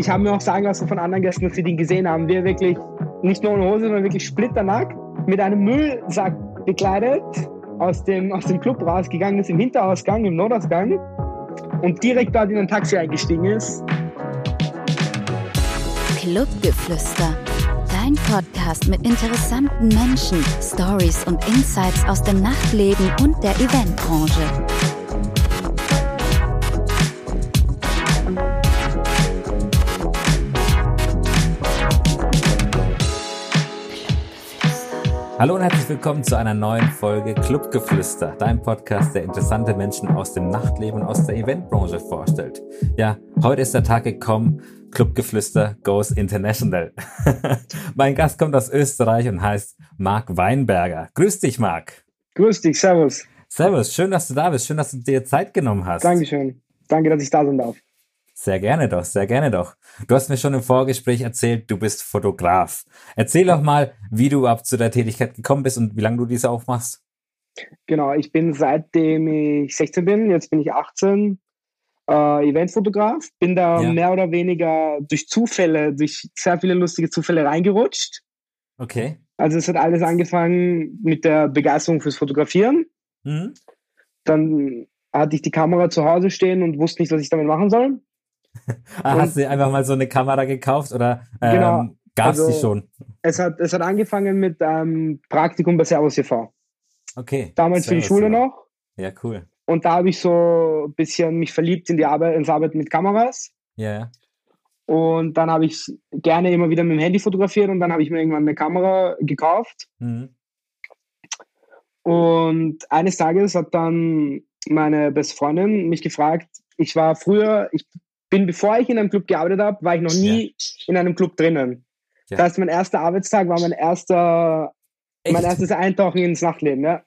ich habe mir auch sagen lassen von anderen Gästen, dass sie den gesehen haben, wie er wirklich nicht nur ohne Hose, sondern wirklich splitternackt mit einem Müllsack bekleidet aus dem, aus dem Club rausgegangen ist, im Hinterausgang, im Notausgang und direkt dort in ein Taxi eingestiegen ist. Clubgeflüster. Dein Podcast mit interessanten Menschen, Stories und Insights aus dem Nachtleben und der Eventbranche. Hallo und herzlich willkommen zu einer neuen Folge Clubgeflüster, dein Podcast, der interessante Menschen aus dem Nachtleben und aus der Eventbranche vorstellt. Ja, heute ist der Tag gekommen, Clubgeflüster goes international. mein Gast kommt aus Österreich und heißt Marc Weinberger. Grüß dich, Marc. Grüß dich, servus. Servus, schön, dass du da bist, schön, dass du dir Zeit genommen hast. Dankeschön. Danke, dass ich da sein darf. Sehr gerne doch, sehr gerne doch. Du hast mir schon im Vorgespräch erzählt, du bist Fotograf. Erzähl doch mal, wie du ab zu der Tätigkeit gekommen bist und wie lange du diese auch machst. Genau, ich bin seitdem ich 16 bin, jetzt bin ich 18, äh, Eventfotograf. Bin da ja. mehr oder weniger durch Zufälle, durch sehr viele lustige Zufälle reingerutscht. Okay. Also es hat alles angefangen mit der Begeisterung fürs Fotografieren. Mhm. Dann hatte ich die Kamera zu Hause stehen und wusste nicht, was ich damit machen soll ah, hast du einfach mal so eine Kamera gekauft oder ähm, genau, gab es also, die schon? Es hat, es hat angefangen mit ähm, Praktikum bei Servus TV. Okay. Damals Servus für die Schule TV. noch. Ja, cool. Und da habe ich so ein bisschen mich verliebt in die Arbeit, ins Arbeiten mit Kameras. Ja. Yeah. Und dann habe ich gerne immer wieder mit dem Handy fotografiert und dann habe ich mir irgendwann eine Kamera gekauft. Mhm. Und eines Tages hat dann meine beste Freundin mich gefragt, ich war früher, ich bin, bevor ich in einem Club gearbeitet habe, war ich noch nie ja. in einem Club drinnen. Ja. Das heißt, mein erster Arbeitstag war mein erster, Echt? mein erstes Eintauchen ins Nachtleben, ja.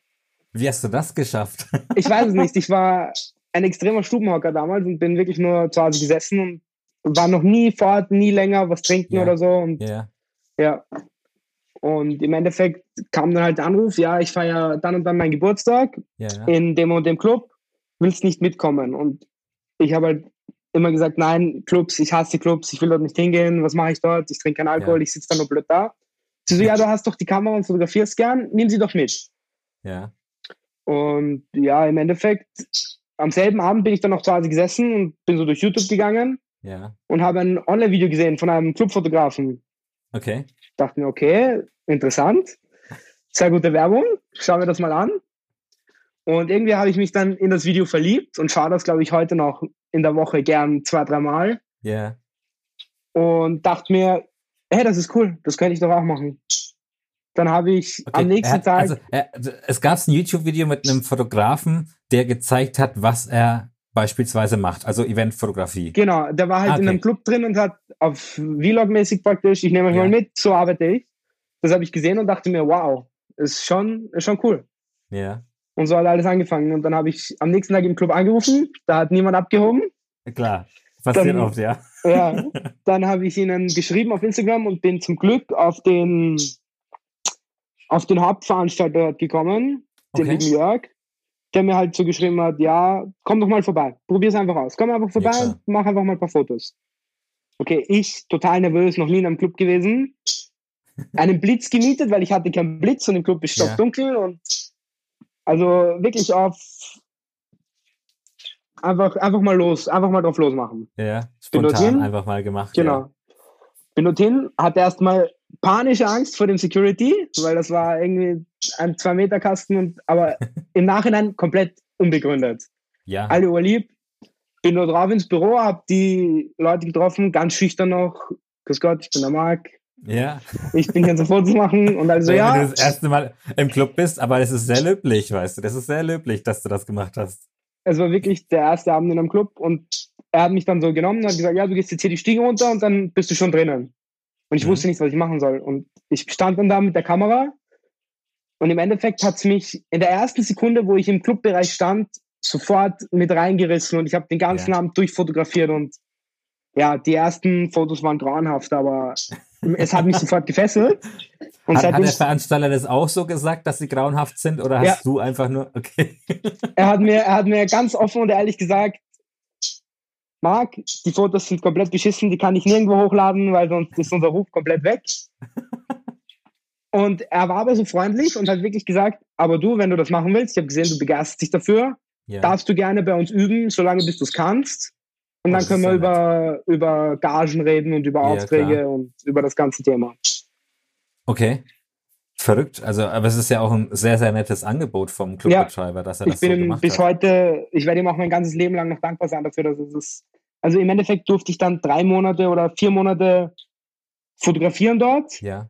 Wie hast du das geschafft? ich weiß es nicht. Ich war ein extremer Stubenhocker damals und bin wirklich nur zu Hause gesessen und war noch nie fort, nie länger was trinken ja. oder so. Und, ja. ja. Und im Endeffekt kam dann halt der Anruf, ja, ich feiere dann und dann meinen Geburtstag ja, in dem und dem Club, willst nicht mitkommen? Und ich habe halt immer gesagt, nein, Clubs, ich hasse Clubs, ich will dort nicht hingehen, was mache ich dort? Ich trinke keinen Alkohol, ja. ich sitze da nur blöd da. Sie so, ja, du hast doch die Kamera und fotografierst gern, nimm sie doch mit. Ja. Und ja, im Endeffekt, am selben Abend bin ich dann noch zu Hause gesessen und bin so durch YouTube gegangen ja. und habe ein Online-Video gesehen von einem Clubfotografen. Okay. Dachte mir, okay, interessant, sehr gute Werbung, schauen wir das mal an. Und irgendwie habe ich mich dann in das Video verliebt und schaue das, glaube ich, heute noch in der Woche gern zwei, dreimal. Ja. Yeah. Und dachte mir, hey, das ist cool, das könnte ich doch auch machen. Dann habe ich okay. am nächsten hat, Tag. Also, er, es gab ein YouTube-Video mit einem Fotografen, der gezeigt hat, was er beispielsweise macht, also Eventfotografie. Genau, der war halt ah, okay. in einem Club drin und hat auf Vlog-mäßig praktisch, ich nehme euch ja. mal mit, so arbeite ich. Das habe ich gesehen und dachte mir, wow, ist schon, ist schon cool. Ja. Und so hat alles angefangen. Und dann habe ich am nächsten Tag im Club angerufen, da hat niemand abgehoben. Klar, passiert dann, oft, ja. Ja, dann habe ich ihnen geschrieben auf Instagram und bin zum Glück auf den, auf den Hauptveranstalter gekommen, den okay. lieben Jörg, der mir halt so geschrieben hat, ja, komm doch mal vorbei, probier es einfach aus. Komm einfach vorbei, ja, mach einfach mal ein paar Fotos. Okay, ich total nervös, noch nie in einem Club gewesen. Einen Blitz gemietet, weil ich hatte keinen Blitz und im Club ist stockdunkel ja. und also wirklich auf einfach, einfach mal los, einfach mal drauf losmachen. Ja, spontan einfach mal gemacht. Genau. Ja. Bin dorthin, hatte erstmal panische Angst vor dem Security, weil das war irgendwie ein zwei Meter Kasten, und, aber im Nachhinein komplett unbegründet. Ja. Alle urlieb. Bin nur drauf ins Büro, hab die Leute getroffen, ganz schüchtern noch. Grüß Gott, ich bin der Marc. Ja. Ich bin hier sofort zu machen und also ja. Wenn du das erste Mal im Club bist, aber es ist sehr löblich, weißt du. Das ist sehr löblich, dass du das gemacht hast. Es war wirklich der erste Abend in einem Club und er hat mich dann so genommen und hat gesagt, ja, du gehst jetzt hier die Stiege runter und dann bist du schon drinnen. Und ich mhm. wusste nicht, was ich machen soll. Und ich stand dann da mit der Kamera und im Endeffekt hat es mich in der ersten Sekunde, wo ich im Clubbereich stand, sofort mit reingerissen und ich habe den ganzen ja. Abend durchfotografiert und ja, die ersten Fotos waren grauenhaft, aber es hat mich sofort gefesselt. Und hat, hat der Veranstalter das auch so gesagt, dass sie grauenhaft sind oder hast ja. du einfach nur, okay. Er hat, mir, er hat mir ganz offen und ehrlich gesagt, Marc, die Fotos sind komplett beschissen, die kann ich nirgendwo hochladen, weil sonst ist unser Ruf komplett weg. Und er war aber so freundlich und hat wirklich gesagt, aber du, wenn du das machen willst, ich habe gesehen, du begeisterst dich dafür, ja. darfst du gerne bei uns üben, solange bis du es kannst. Und dann können wir über, über Gagen reden und über ja, Aufträge klar. und über das ganze Thema. Okay. Verrückt. Also, aber es ist ja auch ein sehr, sehr nettes Angebot vom Clubbetreiber, ja, dass er das ich bin so gemacht bis hat. heute, ich werde ihm auch mein ganzes Leben lang noch dankbar sein dafür, dass es ist. Also im Endeffekt durfte ich dann drei Monate oder vier Monate fotografieren dort. Ja.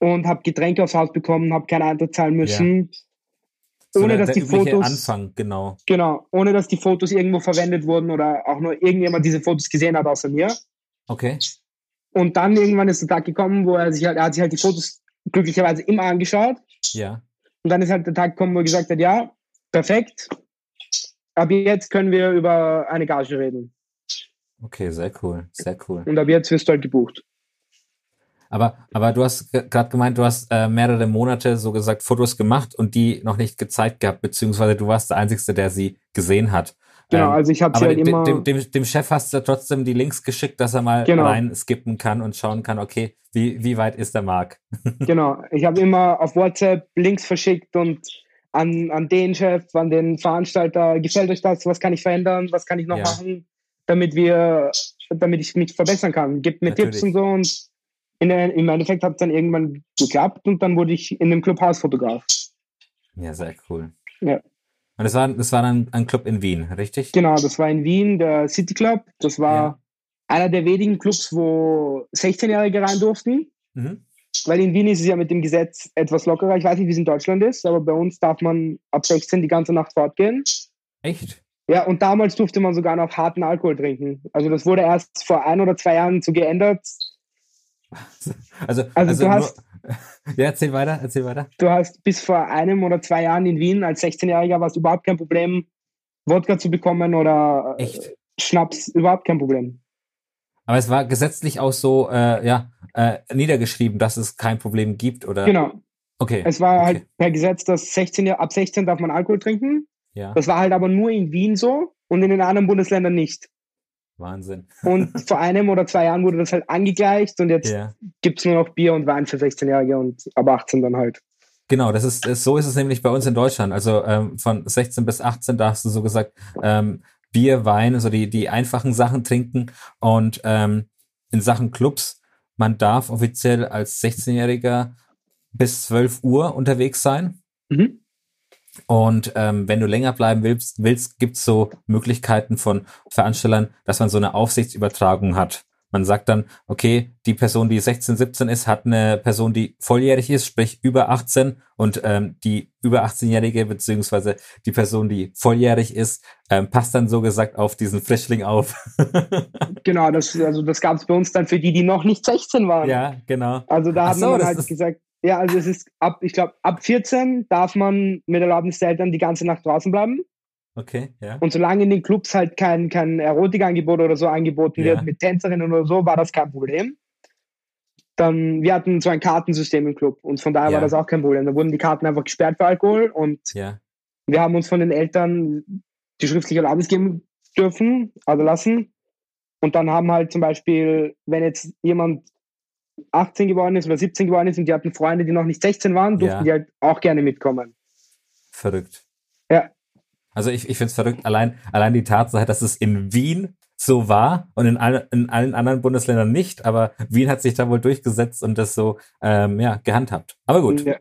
Und habe Getränke aufs Haus bekommen, habe keinen Eintritt zahlen müssen. Ja ohne dass die Fotos Anfang, genau. Genau, ohne dass die Fotos irgendwo verwendet wurden oder auch nur irgendjemand diese Fotos gesehen hat außer mir. Okay. Und dann irgendwann ist der Tag gekommen, wo er sich halt, er hat sich halt die Fotos glücklicherweise immer angeschaut. Ja. Und dann ist halt der Tag gekommen, wo er gesagt hat, ja, perfekt. Ab jetzt können wir über eine Gage reden. Okay, sehr cool, sehr cool. Und ab jetzt wirst du halt gebucht. Aber, aber du hast gerade gemeint, du hast äh, mehrere Monate so gesagt Fotos gemacht und die noch nicht gezeigt gehabt, beziehungsweise du warst der Einzige, der sie gesehen hat. Genau, ähm, also ich habe sie halt dem, immer... Dem, dem, dem, Chef hast du trotzdem die Links geschickt, dass er mal genau. rein skippen kann und schauen kann, okay, wie, wie weit ist der Mark? genau, ich habe immer auf WhatsApp Links verschickt und an, an den Chef, an den Veranstalter, gefällt euch das, was kann ich verändern, was kann ich noch ja. machen, damit wir, damit ich mich verbessern kann. Gebt mir Natürlich. Tipps und so und in im Endeffekt hat es dann irgendwann geklappt und dann wurde ich in dem Club Hausfotograf. Ja, sehr cool. Ja. Und das war, das war dann ein Club in Wien, richtig? Genau, das war in Wien, der City Club. Das war ja. einer der wenigen Clubs, wo 16-Jährige rein durften. Mhm. Weil in Wien ist es ja mit dem Gesetz etwas lockerer. Ich weiß nicht, wie es in Deutschland ist, aber bei uns darf man ab 16 die ganze Nacht fortgehen. Echt? Ja, und damals durfte man sogar noch harten Alkohol trinken. Also das wurde erst vor ein oder zwei Jahren so geändert, Also, also, also du hast, ja, erzähl weiter, erzähl weiter. Du hast bis vor einem oder zwei Jahren in Wien als 16-Jähriger war es überhaupt kein Problem, Wodka zu bekommen oder äh, Echt? Schnaps, überhaupt kein Problem. Aber es war gesetzlich auch so, äh, ja, äh, niedergeschrieben, dass es kein Problem gibt, oder? Genau. Okay. Es war okay. halt per Gesetz, dass 16, ab 16 darf man Alkohol trinken. Ja. Das war halt aber nur in Wien so und in den anderen Bundesländern nicht. Wahnsinn. Und vor einem oder zwei Jahren wurde das halt angegleicht und jetzt ja. gibt es nur noch Bier und Wein für 16-Jährige und ab 18 dann halt. Genau, das ist, ist, so ist es nämlich bei uns in Deutschland. Also ähm, von 16 bis 18 darfst du so gesagt ähm, Bier, Wein, also die, die einfachen Sachen trinken. Und ähm, in Sachen Clubs, man darf offiziell als 16-Jähriger bis 12 Uhr unterwegs sein. Mhm. Und ähm, wenn du länger bleiben willst, willst gibt es so Möglichkeiten von Veranstaltern, dass man so eine Aufsichtsübertragung hat. Man sagt dann, okay, die Person, die 16, 17 ist, hat eine Person, die volljährig ist, sprich über 18 und ähm, die über 18-Jährige beziehungsweise die Person, die volljährig ist, ähm, passt dann so gesagt auf diesen Frischling auf. genau, das, also das gab es bei uns dann für die, die noch nicht 16 waren. Ja, genau. Also da hat so, man halt gesagt, ja, also es ist ab, ich glaube, ab 14 darf man mit Erlaubnis der Eltern die ganze Nacht draußen bleiben. Okay, ja. Und solange in den Clubs halt kein, kein Erotikangebot oder so angeboten ja. wird mit Tänzerinnen oder so, war das kein Problem. Dann, wir hatten so ein Kartensystem im Club und von daher ja. war das auch kein Problem. Da wurden die Karten einfach gesperrt für Alkohol und ja. wir haben uns von den Eltern die schriftliche Erlaubnis geben dürfen, also lassen. Und dann haben halt zum Beispiel, wenn jetzt jemand 18 geworden ist oder 17 geworden ist und die hatten Freunde, die noch nicht 16 waren, durften ja. die halt auch gerne mitkommen. Verrückt. Ja. Also ich, ich finde es verrückt, allein, allein die Tatsache, dass es in Wien so war und in, all, in allen anderen Bundesländern nicht, aber Wien hat sich da wohl durchgesetzt und das so ähm, ja, gehandhabt. Aber gut, ja.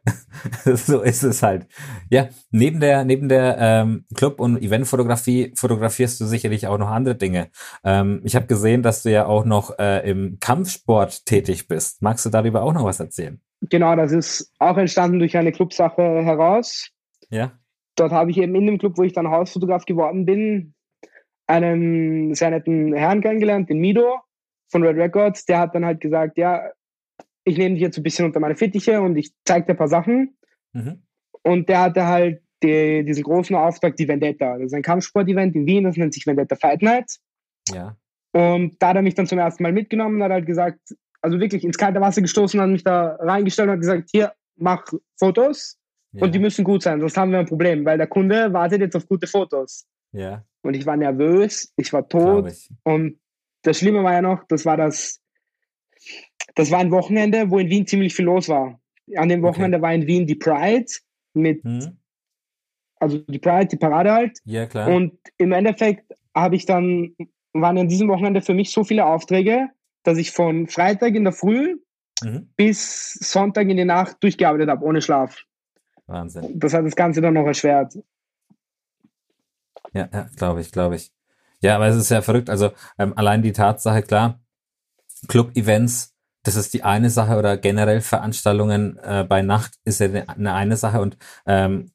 so ist es halt. Ja, neben der, neben der ähm, Club- und Eventfotografie fotografierst du sicherlich auch noch andere Dinge. Ähm, ich habe gesehen, dass du ja auch noch äh, im Kampfsport tätig bist. Magst du darüber auch noch was erzählen? Genau, das ist auch entstanden durch eine Clubsache heraus. Ja. Dort habe ich eben in dem Club, wo ich dann Hausfotograf geworden bin, einen sehr netten Herrn kennengelernt, den Mido von Red Records. Der hat dann halt gesagt, ja, ich nehme dich jetzt ein bisschen unter meine Fittiche und ich zeige dir ein paar Sachen. Mhm. Und der hatte halt die, diesen großen Auftrag, die Vendetta. Das ist ein Kampfsport-Event in Wien, das nennt sich Vendetta Fight Night. Ja. Und da hat er mich dann zum ersten Mal mitgenommen und hat halt gesagt, also wirklich ins kalte Wasser gestoßen, hat mich da reingestellt und hat gesagt, hier, mach Fotos ja. und die müssen gut sein, sonst haben wir ein Problem, weil der Kunde wartet jetzt auf gute Fotos. Ja. Und ich war nervös, ich war tot. Ich. Und das Schlimme war ja noch, das war das, das war ein Wochenende, wo in Wien ziemlich viel los war. An dem Wochenende okay. war in Wien die Pride mit, hm. also die Pride, die Parade halt. Ja, klar. Und im Endeffekt habe ich dann, waren an diesem Wochenende für mich so viele Aufträge, dass ich von Freitag in der Früh mhm. bis Sonntag in die Nacht durchgearbeitet habe, ohne Schlaf. Wahnsinn. Das hat das Ganze dann noch erschwert. Ja, ja glaube ich, glaube ich. Ja, aber es ist ja verrückt. Also ähm, allein die Tatsache, klar, Club-Events, das ist die eine Sache oder generell Veranstaltungen äh, bei Nacht ist ja eine, eine Sache und ähm,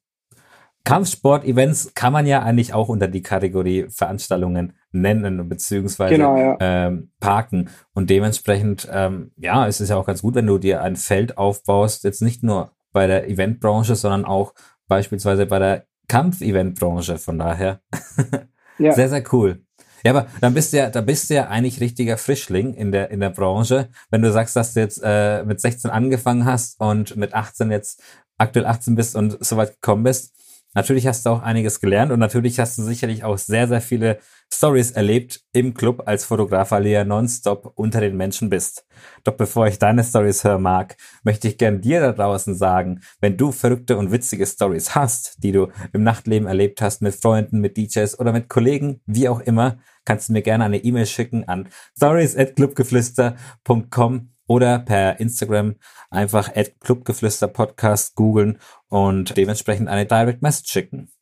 Kampfsport-Events kann man ja eigentlich auch unter die Kategorie Veranstaltungen nennen beziehungsweise genau, ja. ähm, parken. Und dementsprechend, ähm, ja, es ist ja auch ganz gut, wenn du dir ein Feld aufbaust, jetzt nicht nur bei der Eventbranche, sondern auch beispielsweise bei der Kampf-Eventbranche. Von daher ja. sehr, sehr cool. Ja, aber dann bist du ja, da bist du ja eigentlich richtiger Frischling in der, in der Branche. Wenn du sagst, dass du jetzt äh, mit 16 angefangen hast und mit 18 jetzt aktuell 18 bist und so weit gekommen bist, Natürlich hast du auch einiges gelernt und natürlich hast du sicherlich auch sehr, sehr viele Stories erlebt im Club als Fotograf, weil du ja nonstop unter den Menschen bist. Doch bevor ich deine Stories hören mag, möchte ich gern dir da draußen sagen, wenn du verrückte und witzige Stories hast, die du im Nachtleben erlebt hast mit Freunden, mit DJs oder mit Kollegen, wie auch immer, kannst du mir gerne eine E-Mail schicken an stories@clubgeflüster.com oder per Instagram einfach Clubgeflüster Podcast googeln und dementsprechend eine Direct Message schicken.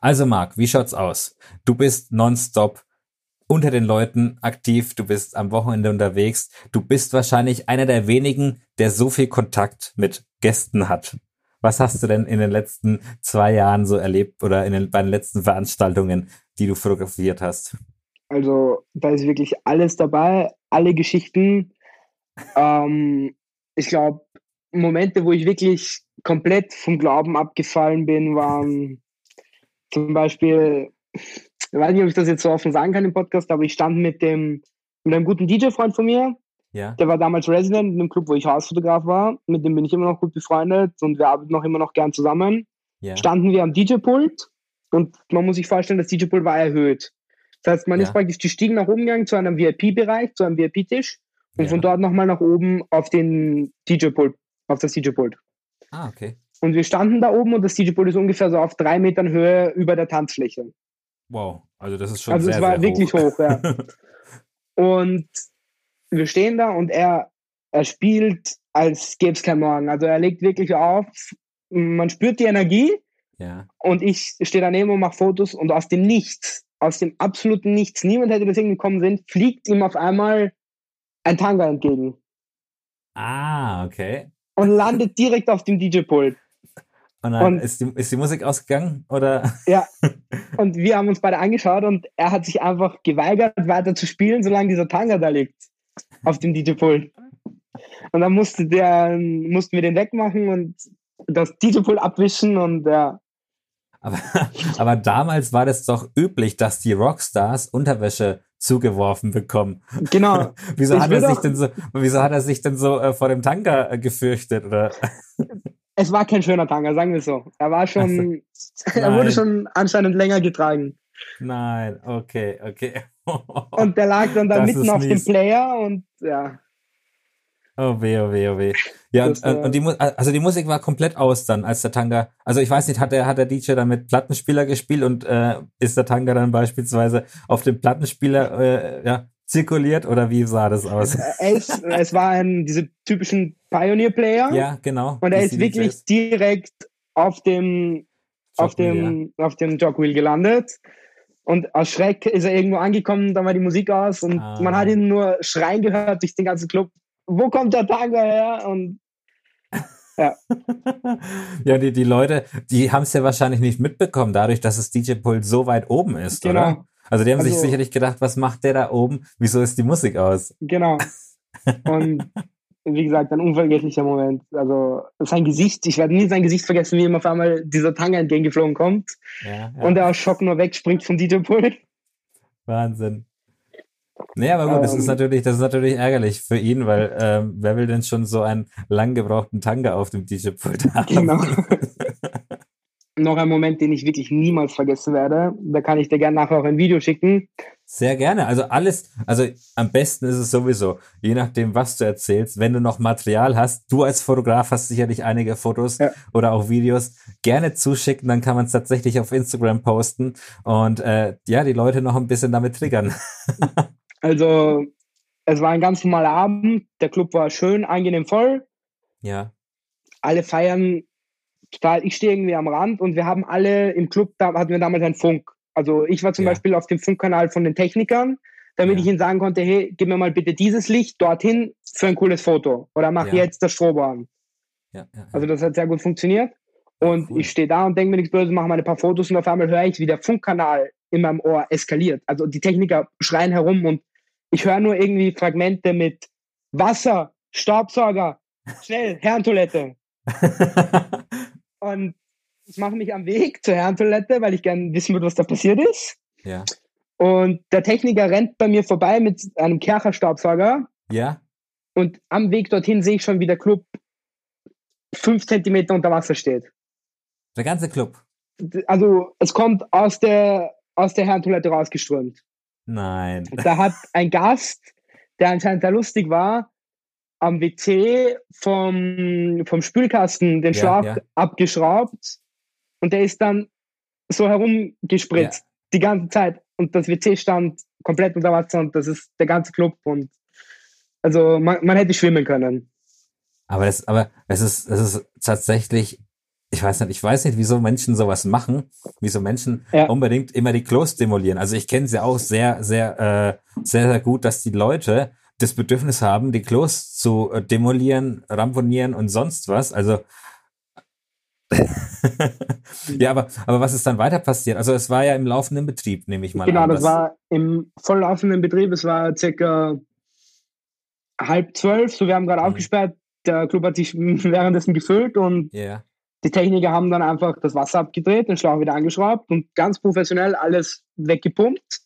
Also Marc, wie schaut's aus? Du bist nonstop unter den Leuten aktiv, du bist am Wochenende unterwegs, du bist wahrscheinlich einer der wenigen, der so viel Kontakt mit Gästen hat. Was hast du denn in den letzten zwei Jahren so erlebt oder in den, bei den letzten Veranstaltungen, die du fotografiert hast? Also da ist wirklich alles dabei, alle Geschichten, ähm, ich glaube, Momente, wo ich wirklich komplett vom Glauben abgefallen bin, waren zum Beispiel, ich weiß nicht, ob ich das jetzt so offen sagen kann im Podcast, aber ich stand mit dem mit einem guten DJ-Freund von mir. Ja. Der war damals Resident in dem Club, wo ich Hausfotograf war. Mit dem bin ich immer noch gut befreundet und wir arbeiten noch immer noch gern zusammen. Ja. Standen wir am DJ-Pult und man muss sich vorstellen, das DJ-Pult war erhöht. Das heißt, man ja. ist praktisch die Stiegen nach oben gegangen zu einem VIP-Bereich, zu einem VIP-Tisch und ja. von dort nochmal nach oben auf den DJ-Pult, auf das DJ-Pult. Ah, okay. Und wir standen da oben und das DJ-Pult ist ungefähr so auf drei Metern Höhe über der Tanzfläche. Wow, also das ist schon also sehr, Also es war sehr wirklich hoch, hoch ja. und wir stehen da und er, er spielt, als gäbe es kein Morgen. Also er legt wirklich auf, man spürt die Energie ja. und ich stehe daneben und mache Fotos und aus dem Nichts, aus dem absoluten Nichts, niemand hätte das hingekommen sind, fliegt ihm auf einmal ein Tanga entgegen. Ah, okay. Und landet direkt auf dem DJ-Pult. Und dann und, ist, die, ist die Musik ausgegangen, oder? Ja. Und wir haben uns beide angeschaut und er hat sich einfach geweigert, weiter zu spielen, solange dieser Tanga da liegt. Auf dem DJ-Pult. Und dann musste der, mussten wir den wegmachen und das DJ-Pult abwischen und ja. Aber, aber damals war das doch üblich, dass die Rockstars Unterwäsche zugeworfen bekommen. Genau. wieso, hat er sich denn so, wieso hat er sich denn so äh, vor dem Tanker äh, gefürchtet? Oder? es war kein schöner Tanker, sagen wir so. Er war schon, also, er wurde schon anscheinend länger getragen. Nein, okay, okay. und der lag dann da das mitten auf dem Player und ja. Oh weh, oh weh, oh weh. Ja, und, äh, und die, also die Musik war komplett aus dann, als der Tanga, also ich weiß nicht, hat der, hat der DJ dann mit Plattenspieler gespielt und äh, ist der Tanga dann beispielsweise auf dem Plattenspieler äh, ja, zirkuliert oder wie sah das aus? Es, es waren diese typischen Pioneer-Player. Ja, genau. Und er ist wirklich direkt auf dem, auf dem, ja. auf dem Jogwheel gelandet. Und aus Schreck ist er irgendwo angekommen, dann war die Musik aus und ah. man hat ihn nur schreien gehört durch den ganzen Club wo kommt der Tango her? Und ja. ja, die, die Leute, die haben es ja wahrscheinlich nicht mitbekommen, dadurch, dass das DJ-Pult so weit oben ist, genau. oder? Also die haben also, sich sicherlich gedacht, was macht der da oben? Wieso ist die Musik aus? Genau. Und wie gesagt, ein unvergesslicher Moment. Also sein Gesicht, ich werde nie sein Gesicht vergessen, wie ihm auf einmal dieser Tanga entgegengeflogen kommt ja, ja. und er aus Schock nur wegspringt vom DJ-Pult. Wahnsinn. Nee, aber gut, ähm, das ist ähm. natürlich, das ist natürlich ärgerlich für ihn, weil ähm, wer will denn schon so einen lang gebrauchten Tanga auf dem DJ-Pult haben? Genau. noch ein Moment, den ich wirklich niemals vergessen werde. Da kann ich dir gerne nachher auch ein Video schicken. Sehr gerne. Also alles, also am besten ist es sowieso, je nachdem, was du erzählst, wenn du noch Material hast, du als Fotograf hast sicherlich einige Fotos ja. oder auch Videos, gerne zuschicken, dann kann man es tatsächlich auf Instagram posten und äh, ja, die Leute noch ein bisschen damit triggern. also es war ein ganz normaler Abend, der Club war schön, angenehm voll. Ja. Alle feiern total, ich stehe irgendwie am Rand und wir haben alle im Club, da hatten wir damals einen Funk. Also ich war zum ja. Beispiel auf dem Funkkanal von den Technikern, damit ja. ich ihnen sagen konnte, hey, gib mir mal bitte dieses Licht dorthin für ein cooles Foto. Oder mach ja. jetzt das Strobo an. Also das hat sehr gut funktioniert. Und cool. ich stehe da und denke mir nichts Böses, mache mal ein paar Fotos und auf einmal höre ich, wie der Funkkanal in meinem Ohr eskaliert. Also die Techniker schreien herum und ich höre nur irgendwie Fragmente mit Wasser, Staubsauger, schnell, Herrentoilette. und ich mache mich am Weg zur Herrentoilette, weil ich gerne wissen würde, was da passiert ist. Ja. Und der Techniker rennt bei mir vorbei mit einem Kercherstaubsauger. Ja. Und am Weg dorthin sehe ich schon, wie der Club fünf Zentimeter unter Wasser steht. Der ganze Club? Also es kommt aus der, aus der Herrentoilette rausgeströmt. Nein. Da hat ein Gast, der anscheinend da lustig war, am WC vom, vom Spülkasten den Schlauch ja, ja. abgeschraubt und der ist dann so herumgespritzt ja. die ganze Zeit. Und das WC stand komplett unter Wasser und das ist der ganze Club. Und also man, man hätte schwimmen können. Aber das, aber es ist, es ist tatsächlich, ich weiß nicht, ich weiß nicht, wieso Menschen sowas machen, wieso Menschen ja. unbedingt immer die Klos demolieren. Also ich kenne sie auch sehr, sehr, äh, sehr, sehr gut, dass die Leute das Bedürfnis haben, die Klos zu äh, demolieren, ramponieren und sonst was. Also ja, aber, aber was ist dann weiter passiert? Also es war ja im laufenden Betrieb, nehme ich mal genau, an. Genau, das war im voll laufenden Betrieb. Es war circa halb zwölf, so wir haben gerade mhm. aufgesperrt. Der Club hat sich währenddessen gefüllt und yeah. Die Techniker haben dann einfach das Wasser abgedreht, den Schlauch wieder angeschraubt und ganz professionell alles weggepumpt,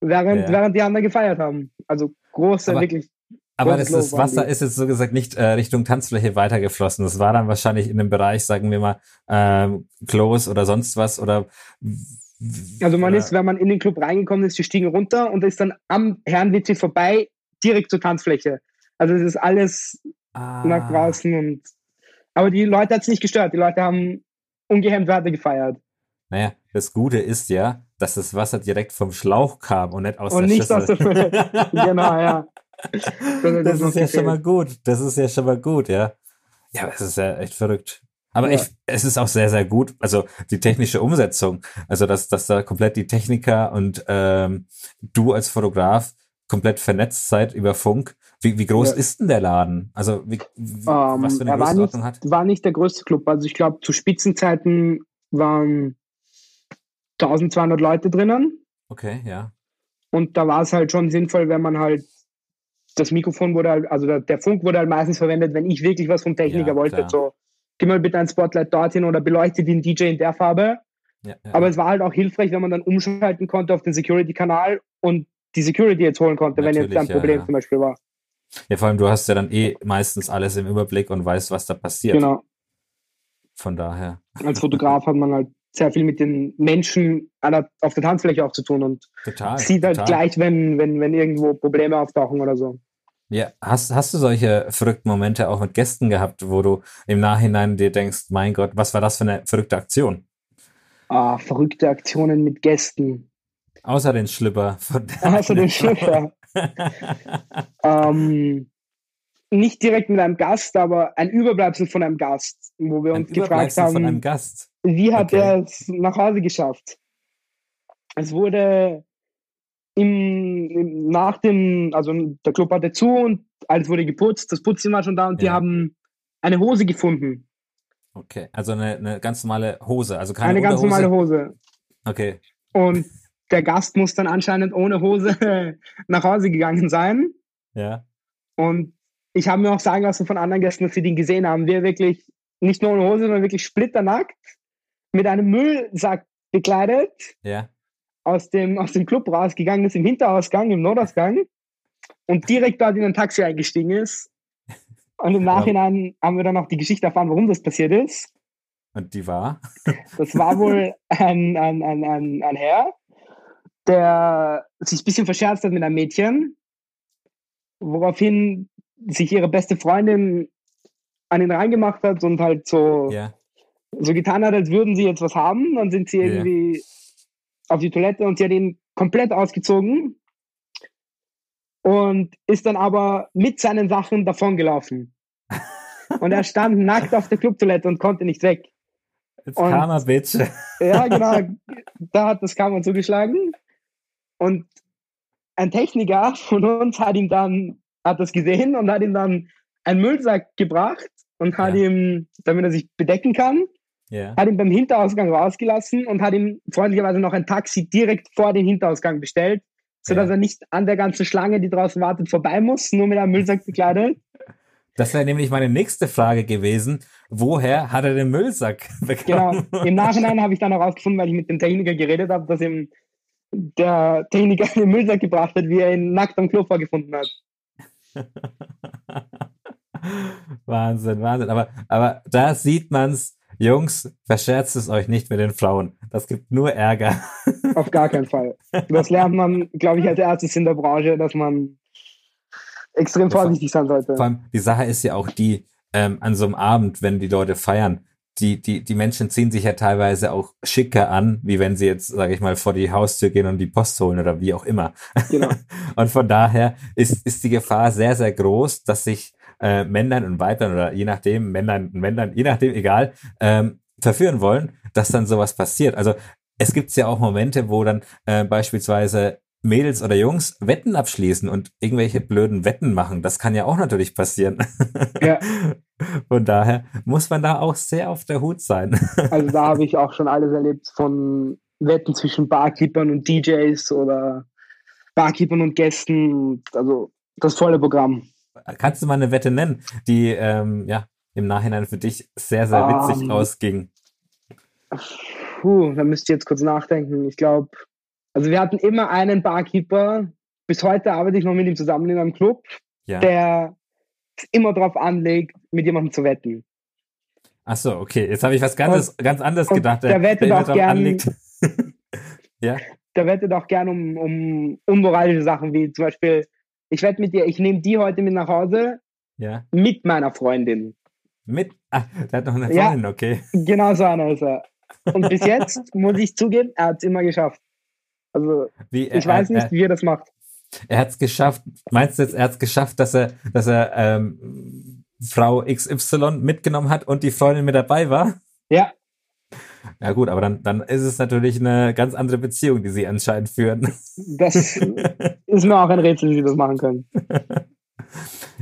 während, yeah. während die anderen gefeiert haben. Also große, aber, wirklich aber das, das Wasser ist jetzt so gesagt nicht äh, Richtung Tanzfläche weitergeflossen. Das war dann wahrscheinlich in dem Bereich, sagen wir mal, ähm, Klos oder sonst was oder also man ist, wenn man in den Club reingekommen ist, die stiegen runter und ist dann am Herrenwitze vorbei direkt zur Tanzfläche. Also es ist alles ah. nach draußen und aber die Leute hat es nicht gestört. Die Leute haben ungehemmt weiter gefeiert. Naja, das Gute ist ja, dass das Wasser direkt vom Schlauch kam und nicht aus und der nicht Schüssel. aus der Fülle. genau, ja. Das, das, das ist ja schon mal gut. Das ist ja schon mal gut, ja. Ja, das ist ja echt verrückt. Aber ja. ich, es ist auch sehr, sehr gut. Also die technische Umsetzung, also dass, dass da komplett die Techniker und ähm, du als Fotograf komplett vernetzt seid über Funk. Wie, wie groß ja. ist denn der Laden? Also wie, wie, um, was für eine Größenordnung hat? War nicht der größte Club. Also ich glaube, zu Spitzenzeiten waren 1200 Leute drinnen. Okay, ja. Und da war es halt schon sinnvoll, wenn man halt das Mikrofon wurde halt, also der, der, Funk wurde halt meistens verwendet, wenn ich wirklich was vom Techniker ja, wollte. Klar. So, gib mal bitte ein Spotlight dorthin oder beleuchte den DJ in der Farbe. Ja, ja. Aber es war halt auch hilfreich, wenn man dann umschalten konnte auf den Security-Kanal und die Security jetzt holen konnte, Natürlich, wenn jetzt ein Problem zum Beispiel war. Ja, vor allem, du hast ja dann eh meistens alles im Überblick und weißt, was da passiert. Genau. Von daher. Als Fotograf hat man halt sehr viel mit den Menschen auf der Tanzfläche auch zu tun und total, sieht halt total. gleich, wenn, wenn, wenn irgendwo Probleme auftauchen oder so. Ja, hast, hast du solche verrückten Momente auch mit Gästen gehabt, wo du im Nachhinein dir denkst, mein Gott, was war das für eine verrückte Aktion? Ah, verrückte Aktionen mit Gästen. Außer den Schlipper. Außer den Schlipper. ähm, nicht direkt mit einem Gast, aber ein Überbleibsel von einem Gast, wo wir ein uns gefragt haben, von einem Gast. wie hat okay. er es nach Hause geschafft? Es wurde im, im, nach dem, also der Club hatte zu und alles wurde geputzt, das Putzen war schon da und ja. die haben eine Hose gefunden. Okay, also eine, eine ganz normale Hose, also keine Eine ganz normale Hose. Okay. Und der Gast muss dann anscheinend ohne Hose nach Hause gegangen sein. Ja. Und ich habe mir auch sagen lassen von anderen Gästen, dass sie den gesehen haben, wir wirklich nicht nur ohne Hose, sondern wirklich splitternackt mit einem Müllsack bekleidet. Ja aus dem, aus dem Club rausgegangen ist, im Hinterausgang, im Notausgang und direkt dort in ein Taxi eingestiegen ist. Und im Nachhinein haben wir dann auch die Geschichte erfahren, warum das passiert ist. Und die war? Das war wohl ein, ein, ein, ein, ein Herr, der sich ein bisschen verscherzt hat mit einem Mädchen, woraufhin sich ihre beste Freundin an ihn reingemacht hat und halt so, Ja. so getan hat, als würden sie jetzt was haben. Dann sind sie irgendwie auf die Toilette und sie hat ihn komplett ausgezogen und ist dann aber mit seinen Sachen davongelaufen. und er stand nackt auf der Clubtoilette und konnte nicht weg. It's Und- Karma, Bitch. Ja, genau. da hat das Kammer zugeschlagen. Und ein Techniker von uns hat ihm dann, hat das gesehen und hat ihm dann einen Müllsack gebracht und hat Ja. ihm, damit er sich bedecken kann, Ja. hat ihn beim Hinterausgang rausgelassen und hat ihm freundlicherweise noch ein Taxi direkt vor den Hinterausgang bestellt, sodass Ja. er nicht an der ganzen Schlange, die draußen wartet, vorbei muss, nur mit einem Müllsack bekleidet. Das wäre nämlich meine nächste Frage gewesen. Woher hat er den Müllsack Genau. bekommen? Im Nachhinein habe ich dann herausgefunden, weil ich mit dem Techniker geredet habe, dass ihm der Techniker den Müllsack gebracht hat, wie er ihn nackt am Klo vorgefunden hat. Wahnsinn, Wahnsinn. Aber, aber da sieht man's. Jungs, verscherzt es euch nicht mit den Frauen. Das gibt nur Ärger. Auf gar keinen Fall. Das lernt man, glaube ich, als erstes in der Branche, dass man extrem vor- vorsichtig sein sollte. Vor allem, die Sache ist ja auch die, ähm, an so einem Abend, wenn die Leute feiern, die, die, die Menschen ziehen sich ja teilweise auch schicker an, wie wenn sie jetzt, sage ich mal, vor die Haustür gehen und die Post holen oder wie auch immer. Genau. Und von daher ist, ist die Gefahr sehr, sehr groß, dass sich äh, Männlein und Weiblein oder je nachdem, Männlein und Männlein, je nachdem, egal, ähm, verführen wollen, dass dann sowas passiert. Also es gibt ja auch Momente, wo dann äh, beispielsweise Mädels oder Jungs Wetten abschließen und irgendwelche blöden Wetten machen. Das kann ja auch natürlich passieren. Ja. Von daher muss man da auch sehr auf der Hut sein. Also da habe ich auch schon alles erlebt von Wetten zwischen Barkeepern und DJs oder Barkeepern und Gästen. Also das volle Programm. Kannst du mal eine Wette nennen, die ähm, ja im Nachhinein für dich sehr, sehr witzig Ähm. ausging? Puh, da müsst ihr jetzt kurz nachdenken. Ich glaube, also wir hatten immer einen Barkeeper. Bis heute arbeite ich noch mit ihm zusammen in einem Club, Ja. der immer darauf anlegt, mit jemandem zu wetten. Ach so, okay. Jetzt habe ich was ganz, ganz anderes und gedacht. der wettet immer auch drauf gern- ja, Der wettet auch gern um, um unmoralische Sachen, wie zum Beispiel, ich wette mit dir, ich nehme die heute mit nach Hause ja. mit meiner Freundin. Mit. Ah, der hat noch eine Ja. Freundin, okay. Genau so einer ist er. Und bis jetzt, muss ich zugeben, er hat es immer geschafft. Also Wie, ich er, weiß nicht, Er, wie er das macht. Er hat es geschafft. Meinst du jetzt, er hat es geschafft, dass er, dass er ähm, Frau XY mitgenommen hat und die Freundin mit dabei war? Ja, Ja gut, aber dann, dann ist es natürlich eine ganz andere Beziehung, die sie anscheinend führen. das ist mir auch ein Rätsel, wie sie das machen können.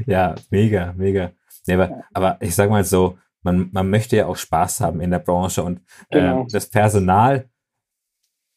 Ja, mega, mega. Nee, aber, aber ich sag mal so, man, man möchte ja auch Spaß haben in der Branche und Genau. ähm, das Personal,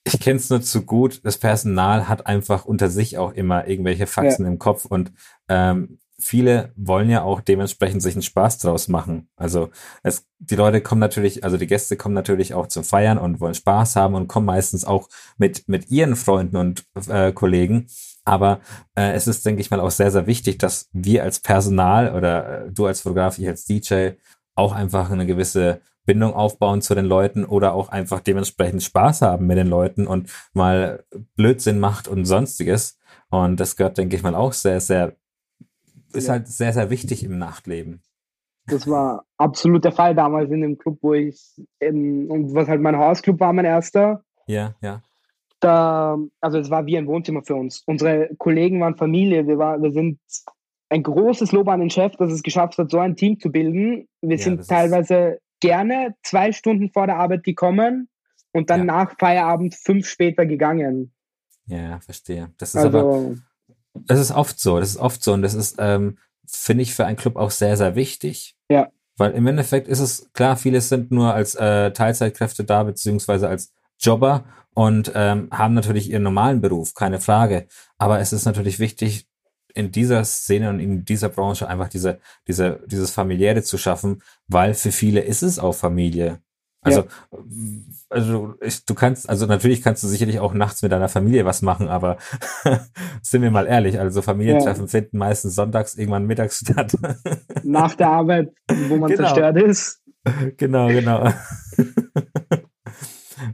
ich kenne es nur zu gut, das Personal hat einfach unter sich auch immer irgendwelche Faxen im Kopf und ähm, viele wollen ja auch dementsprechend sich einen Spaß draus machen. Also es, die Leute kommen natürlich, also die Gäste kommen natürlich auch zum Feiern und wollen Spaß haben und kommen meistens auch mit, mit ihren Freunden und äh, Kollegen. Aber äh, es ist, denke ich mal, auch sehr, sehr wichtig, dass wir als Personal oder äh, du als Fotograf, ich als DJ auch einfach eine gewisse Bindung aufbauen zu den Leuten oder auch einfach dementsprechend Spaß haben mit den Leuten und mal Blödsinn macht und sonstiges. Und das gehört, denke ich mal, auch sehr, sehr, ist Ja. halt sehr, sehr wichtig im Nachtleben. Das war absolut der Fall damals in dem Club, wo ich, ähm, und was halt mein Hausclub war, mein erster. Ja, ja, Da, also es war wie ein Wohnzimmer für uns. Unsere Kollegen waren Familie. Wir, war, wir sind ein großes Lob an den Chef, dass es geschafft hat, so ein Team zu bilden. Wir Ja, sind teilweise gerne zwei Stunden vor der Arbeit gekommen und dann Ja. nach Feierabend fünf später gegangen. ja, verstehe. Das ist aber, Also Das ist oft so, das ist oft so und das ist, ähm, finde ich, für einen Club auch sehr, sehr wichtig. Ja. Weil im Endeffekt ist es, klar, viele sind nur als äh, Teilzeitkräfte da, beziehungsweise als Jobber und ähm, haben natürlich ihren normalen Beruf, keine Frage. Aber es ist natürlich wichtig, in dieser Szene und in dieser Branche einfach diese, diese, dieses Familiäre zu schaffen, weil für viele ist es auch Familie. Also, also ich, du kannst, also natürlich kannst du sicherlich auch nachts mit deiner Familie was machen, aber sind wir mal ehrlich, also Familientreffen finden meistens sonntags irgendwann mittags statt. nach der Arbeit, wo man Genau. zerstört ist. genau, genau.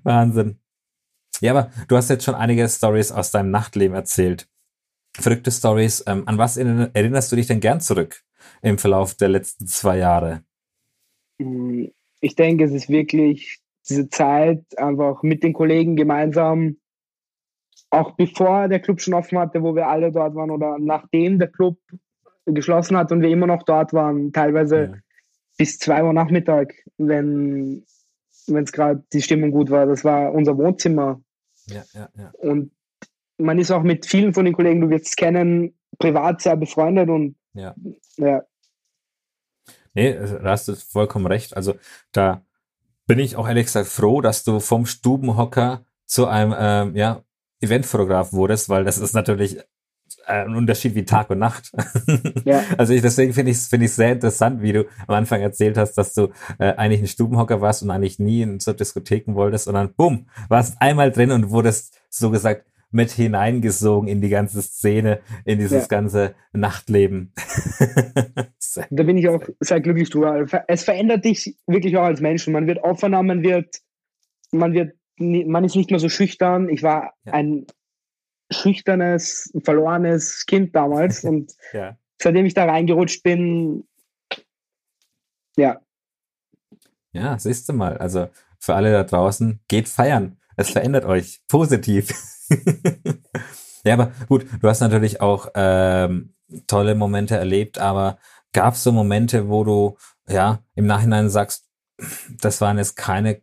Wahnsinn. Ja, aber du hast jetzt schon einige Stories aus deinem Nachtleben erzählt. Verrückte Stories. Ähm, an was erinnerst du dich denn gern zurück im Verlauf der letzten zwei Jahre? Mm, ich denke, es ist wirklich diese Zeit einfach mit den Kollegen gemeinsam, auch bevor der Club schon offen hatte, wo wir alle dort waren oder nachdem der Club geschlossen hat und wir immer noch dort waren, teilweise ja. bis zwei Uhr Nachmittag, wenn es gerade die Stimmung gut war. Das war unser Wohnzimmer. Ja, ja, ja. Und man ist auch mit vielen von den Kollegen, du wirst es kennen, privat sehr befreundet und ja. ja. Nee, da hast du vollkommen recht. Also da bin ich auch ehrlich gesagt froh, dass du vom Stubenhocker zu einem ähm, ja, Eventfotograf wurdest, weil das ist natürlich ein Unterschied wie Tag und Nacht. Ja. Also ich, deswegen finde ich es finde ich sehr interessant, wie du am Anfang erzählt hast, dass du äh, eigentlich ein Stubenhocker warst und eigentlich nie in so Diskotheken wolltest und dann bumm, warst einmal drin und wurdest so gesagt mit hineingesogen in die ganze Szene, in dieses ja. ganze Nachtleben. da bin ich auch sehr glücklich drüber. Es verändert dich wirklich auch als Mensch. Man wird offener, man wird, man wird, man ist nicht mehr so schüchtern. Ich war ja. ein schüchternes, verlorenes Kind damals und ja. seitdem ich da reingerutscht bin, ja. Ja, siehst du mal. Also für alle da draußen, geht feiern. Es verändert euch positiv. ja, aber gut, du hast natürlich auch ähm, tolle Momente erlebt, aber gab es so Momente, wo du ja im Nachhinein sagst, das waren jetzt keine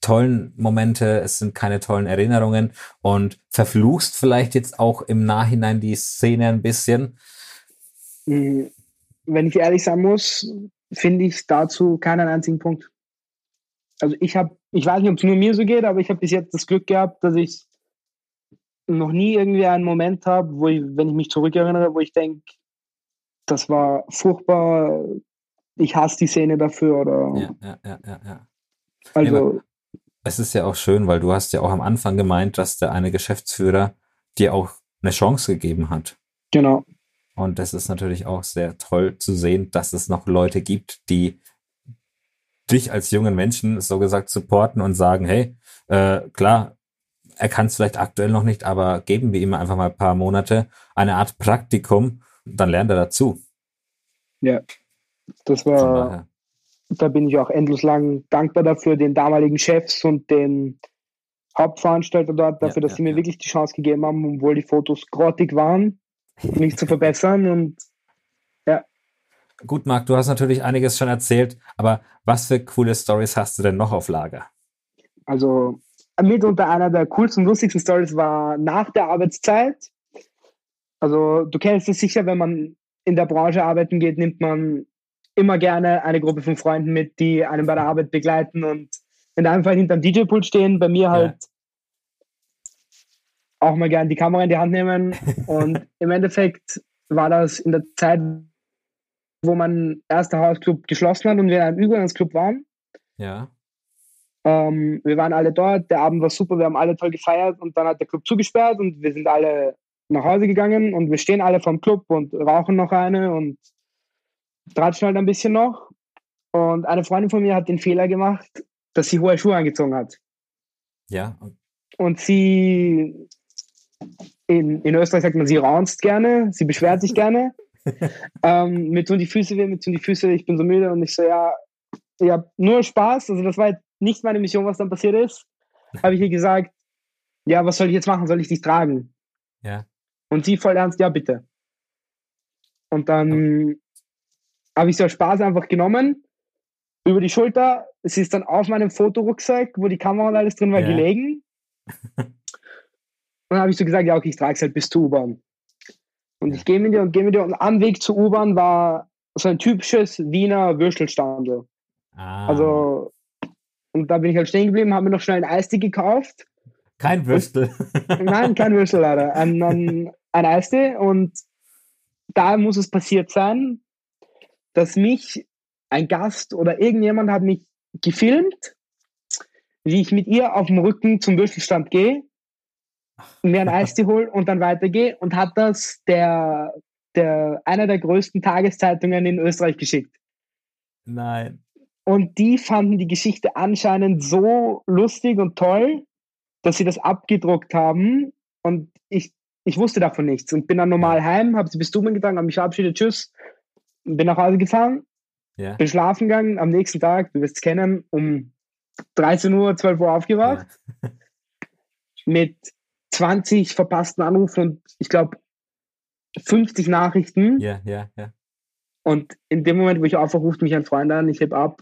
tollen Momente, es sind keine tollen Erinnerungen und verfluchst vielleicht jetzt auch im Nachhinein die Szene ein bisschen? Hm, wenn ich ehrlich sein muss, finde ich dazu keinen einzigen Punkt. Also ich habe, ich weiß nicht, ob es nur mir so geht, aber ich habe bis jetzt das Glück gehabt, dass ich noch nie irgendwie einen Moment habe, wo ich, wenn ich mich zurückerinnere, wo ich denke, das war furchtbar, ich hasse die Szene dafür oder. Ja, ja, ja, ja. ja. Also. es ist ja auch schön, weil du hast ja auch am Anfang gemeint, dass der eine Geschäftsführer dir auch eine Chance gegeben hat. Genau. Und das ist natürlich auch sehr toll zu sehen, dass es noch Leute gibt, die dich als jungen Menschen so gesagt supporten und sagen, hey, äh, klar, er kann es vielleicht aktuell noch nicht, aber geben wir ihm einfach mal ein paar Monate, eine Art Praktikum, dann lernt er dazu. Ja, das war, da bin ich auch endlos lang dankbar dafür, den damaligen Chefs und den Hauptveranstalter dort, dafür, ja, dass ja, sie mir ja. wirklich die Chance gegeben haben, obwohl die Fotos grottig waren, mich zu verbessern und. Gut, Marc, du hast natürlich einiges schon erzählt, aber was für coole Stories hast du denn noch auf Lager? Also mitunter einer der coolsten lustigsten Stories war nach der Arbeitszeit. Also du kennst es sicher, wenn man in der Branche arbeiten geht, nimmt man immer gerne eine Gruppe von Freunden mit, die einen bei der Arbeit begleiten und in deinem Fall hinterm DJ-Pult stehen, bei mir halt ja. auch mal gerne die Kamera in die Hand nehmen. Und im Endeffekt war das in der Zeit, wo mein erster Hausclub geschlossen hat und wir in einem Übergangsclub waren. Ja. Ähm, wir waren alle dort, der Abend war super, wir haben alle toll gefeiert und dann hat der Club zugesperrt und wir sind alle nach Hause gegangen und wir stehen alle vom Club und rauchen noch eine und tratschen halt ein bisschen noch. Und eine Freundin von mir hat den Fehler gemacht, dass sie hohe Schuhe angezogen hat. Ja. Und sie, in, in Österreich sagt man, sie raunzt gerne, sie beschwert sich gerne. Ähm, mir tun die Füße weh, mir tun die Füße weh, ich bin so müde und ich so, ja, ich habe nur Spaß. Also das war nicht meine Mission, was dann passiert ist, habe ich ihr gesagt, ja, was soll ich jetzt machen? Soll ich dich tragen? Ja. Und sie voll ernst, ja, bitte. Und dann habe ich so Spaß einfach genommen, über die Schulter. Sie ist dann auf meinem Fotorucksack, wo die Kamera und alles drin war, ja. gelegen. und dann habe ich so gesagt, ja, okay, ich trage es halt bis zur U-Bahn. Und ich gehe mit dir und gehe mit dir und am Weg zur U-Bahn war so ein typisches Wiener Würstelstandel. Ah. Also und da bin ich halt stehen geblieben, habe mir noch schnell ein Eistee gekauft. Kein Würstel. Nein, kein Würstel leider. Ein, ein, ein Eistee. Und da muss es passiert sein, dass mich ein Gast oder irgendjemand hat mich gefilmt, wie ich mit ihr auf dem Rücken zum Würstelstand gehe, mir ein Eistee hole und dann weitergehe und hat das der, der einer der größten Tageszeitungen in Österreich geschickt. Nein. Und die fanden die Geschichte anscheinend so lustig und toll, dass sie das abgedruckt haben. Und ich, ich wusste davon nichts. Und bin dann normal heim, habe sie bis Dumen gegangen, habe mich verabschiedet, tschüss, bin nach Hause gefahren, Ja. bin schlafen gegangen. Am nächsten Tag, du wirst es kennen, um 13 Uhr, 12 Uhr aufgewacht Ja. mit 20 verpassten Anrufen und ich glaube 50 Nachrichten. Ja, ja, ja. Und in dem Moment, wo ich aufwache, ruft mich ein Freund an, ich heb ab.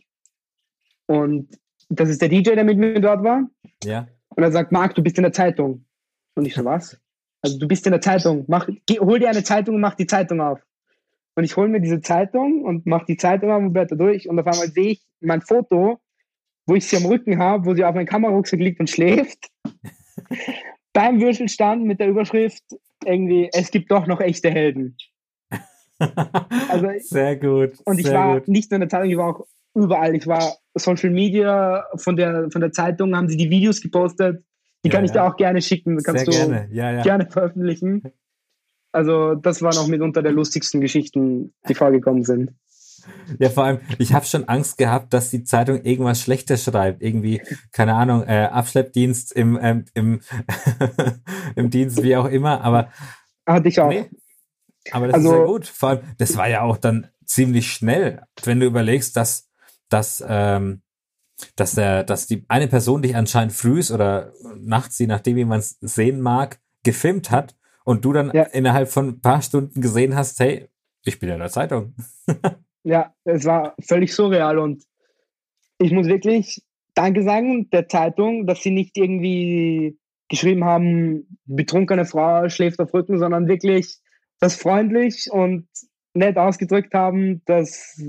Und das ist der DJ, der mit mir dort war. Ja. Und er sagt, Marc, du bist in der Zeitung. Und ich so, was? Also du bist in der Zeitung. Mach, geh, hol dir eine Zeitung und mach die Zeitung auf. Und ich hole mir diese Zeitung und mach die Zeitung auf und blätter durch. Und auf einmal sehe ich mein Foto, wo ich sie am Rücken habe, wo sie auf meinem Kamerarucksack liegt und schläft. Beim Würstelstand mit der Überschrift irgendwie, es gibt doch noch echte Helden. Also, sehr gut. und ich war gut. nicht nur in der Zeitung, ich war auch überall. Ich war Social Media von der, von der Zeitung, haben sie die Videos gepostet. Die Ja, kann ich ja. dir auch gerne schicken. Kannst sehr du gerne. Ja, ja. gerne veröffentlichen. Also, das waren auch mitunter der lustigsten Geschichten, die vorgekommen sind. Ja, vor allem, ich habe schon Angst gehabt, dass die Zeitung irgendwas Schlechtes schreibt. Irgendwie, keine Ahnung, äh, Abschleppdienst im, ähm, im, im Dienst, wie auch immer. Aber, Hatte ich auch. nee, aber das Also- ist ja gut. Vor allem, das war ja auch dann ziemlich schnell, wenn du überlegst, dass, dass, ähm, dass, der, dass die eine Person dich anscheinend frühs oder nachts, je nachdem, wie man es sehen mag, gefilmt hat und du dann Ja. innerhalb von ein paar Stunden gesehen hast, hey, ich bin ja in der Zeitung. Ja, es war völlig surreal und ich muss wirklich Danke sagen der Zeitung, dass sie nicht irgendwie geschrieben haben, betrunkene Frau schläft auf Rücken, sondern wirklich das freundlich und nett ausgedrückt haben, dass,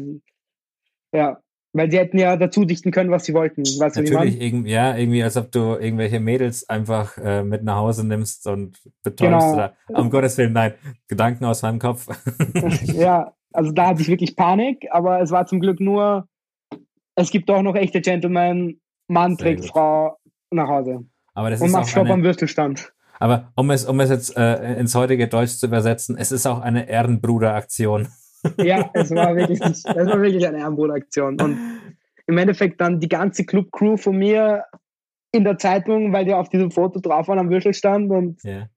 ja, weil sie hätten ja dazu dichten können, was sie wollten. Weißt Natürlich, irgendwie, ja, irgendwie, als ob du irgendwelche Mädels einfach äh, mit nach Hause nimmst und betäubst. Genau. Oder, um Gottes Willen, nein, Gedanken aus meinem Kopf. ja, also da hatte ich wirklich Panik, aber es war zum Glück nur, es gibt doch noch echte Gentlemen, Mann trägt. Frau nach Hause Aber das und ist macht Stopp am Würstelstand. aber um es, um es jetzt äh, ins heutige Deutsch zu übersetzen, es ist auch eine Ehrenbruderaktion. Ja, es war wirklich, es war wirklich eine Ehrenbruderaktion. Und im Endeffekt dann die ganze Club-Crew von mir in der Zeitung, weil die auf diesem Foto drauf waren am Würstelstand und Ja,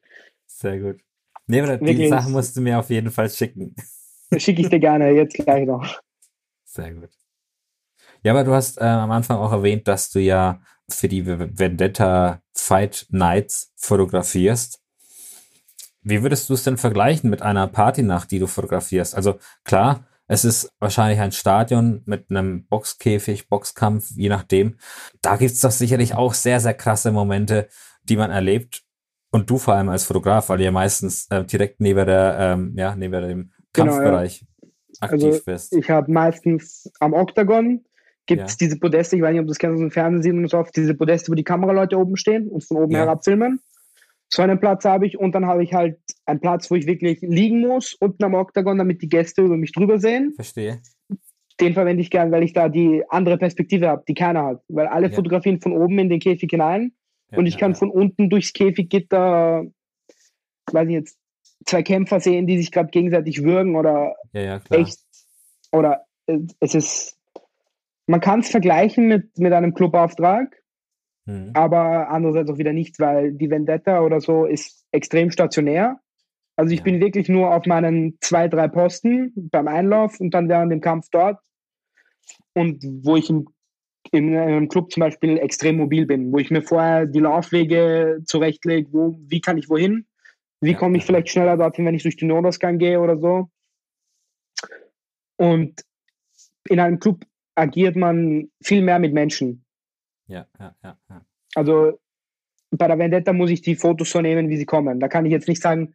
sehr gut. Nee, aber die. Sachen musst du mir auf jeden Fall schicken. Schicke ich dir gerne jetzt gleich noch. Sehr gut. Ja, aber du hast äh, am Anfang auch erwähnt, dass du ja für die Vendetta Fight Nights fotografierst. Wie würdest du es denn vergleichen mit einer Partynacht, die du fotografierst? Also klar, es ist wahrscheinlich ein Stadion mit einem Boxkäfig, Boxkampf, je nachdem. Da gibt's doch sicherlich auch sehr, sehr krasse Momente, die man erlebt. Und du vor allem als Fotograf, weil du ja meistens äh, direkt neben der, ähm, ja, neben dem Genau, ja. Kampfbereich aktiv Also, bist. Ich habe meistens am Oktagon gibt es Ja. diese Podeste, ich weiß nicht, ob du das kennst aus dem Fernsehen, das oft, diese Podeste, wo die Kameraleute oben stehen und von oben Ja. herab filmen. So einen Platz habe ich und dann habe ich halt einen Platz, wo ich wirklich liegen muss, unten am Oktagon, damit die Gäste über mich drüber sehen. Verstehe. Den verwende ich gern, weil ich da die andere Perspektive habe, die keiner hat. Weil alle Ja. fotografieren von oben in den Käfig hinein Ja, und ich ja, kann ja. von unten durchs Käfiggitter, weiß ich jetzt, zwei Kämpfer sehen, die sich gerade gegenseitig würgen oder Ja, ja, echt. Oder äh, es ist, man kann es vergleichen mit, mit einem Clubauftrag, Mhm. aber andererseits auch wieder nicht, weil die Vendetta oder so ist extrem stationär. Also ich Ja. bin wirklich nur auf meinen zwei, drei Posten beim Einlauf und dann während dem Kampf dort. Und wo ich im, in einem Club zum Beispiel extrem mobil bin, wo ich mir vorher die Laufwege zurechtlege, wo, wie kann ich wohin, wie Ja, komme ich ja, vielleicht schneller dorthin, wenn ich durch den Notausgang gehe oder so. Und in einem Club agiert man viel mehr mit Menschen. Ja, ja, ja, ja. Also bei der Vendetta muss ich die Fotos so nehmen, wie sie kommen. Da kann ich jetzt nicht sagen,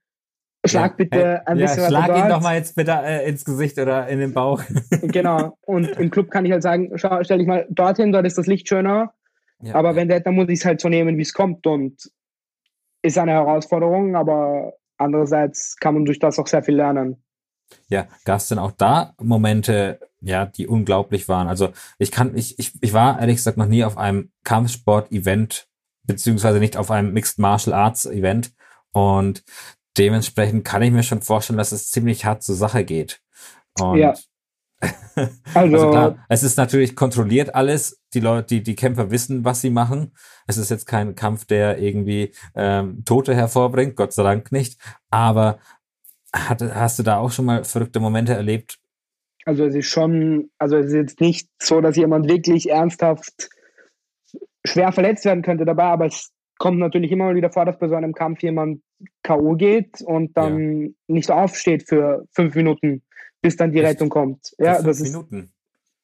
schlag ja. bitte Hey, ein ja, bisschen schlag weiter ihn dort. doch mal jetzt bitte äh, ins Gesicht oder in den Bauch. Genau. Und im Club kann ich halt sagen, schau, stell dich mal dorthin, dort ist das Licht schöner. Ja, aber ja. Vendetta muss ich es halt so nehmen, wie es kommt. Und ist eine Herausforderung, aber andererseits kann man durch das auch sehr viel lernen. Ja, gab es denn auch da Momente, ja, die unglaublich waren? Also ich kann, ich, ich, ich war ehrlich gesagt noch nie auf einem Kampfsport-Event, beziehungsweise nicht auf einem Mixed Martial Arts-Event. Und dementsprechend kann ich mir schon vorstellen, dass es ziemlich hart zur Sache geht. Und Ja. Also, also klar, es ist natürlich kontrolliert alles. Die Leute, die, die Kämpfer wissen, was sie machen. Es ist jetzt kein Kampf, der irgendwie ähm, Tote hervorbringt, Gott sei Dank nicht. Aber hat, hast du da auch schon mal verrückte Momente erlebt? Also es ist schon, also es ist jetzt nicht so, dass jemand wirklich ernsthaft schwer verletzt werden könnte dabei, aber es kommt natürlich immer wieder vor, dass bei so einem Kampf jemand K.O. geht und dann ja. nicht aufsteht für fünf Minuten, bis dann die Echt? Rettung kommt. Ja, das ist, Minuten.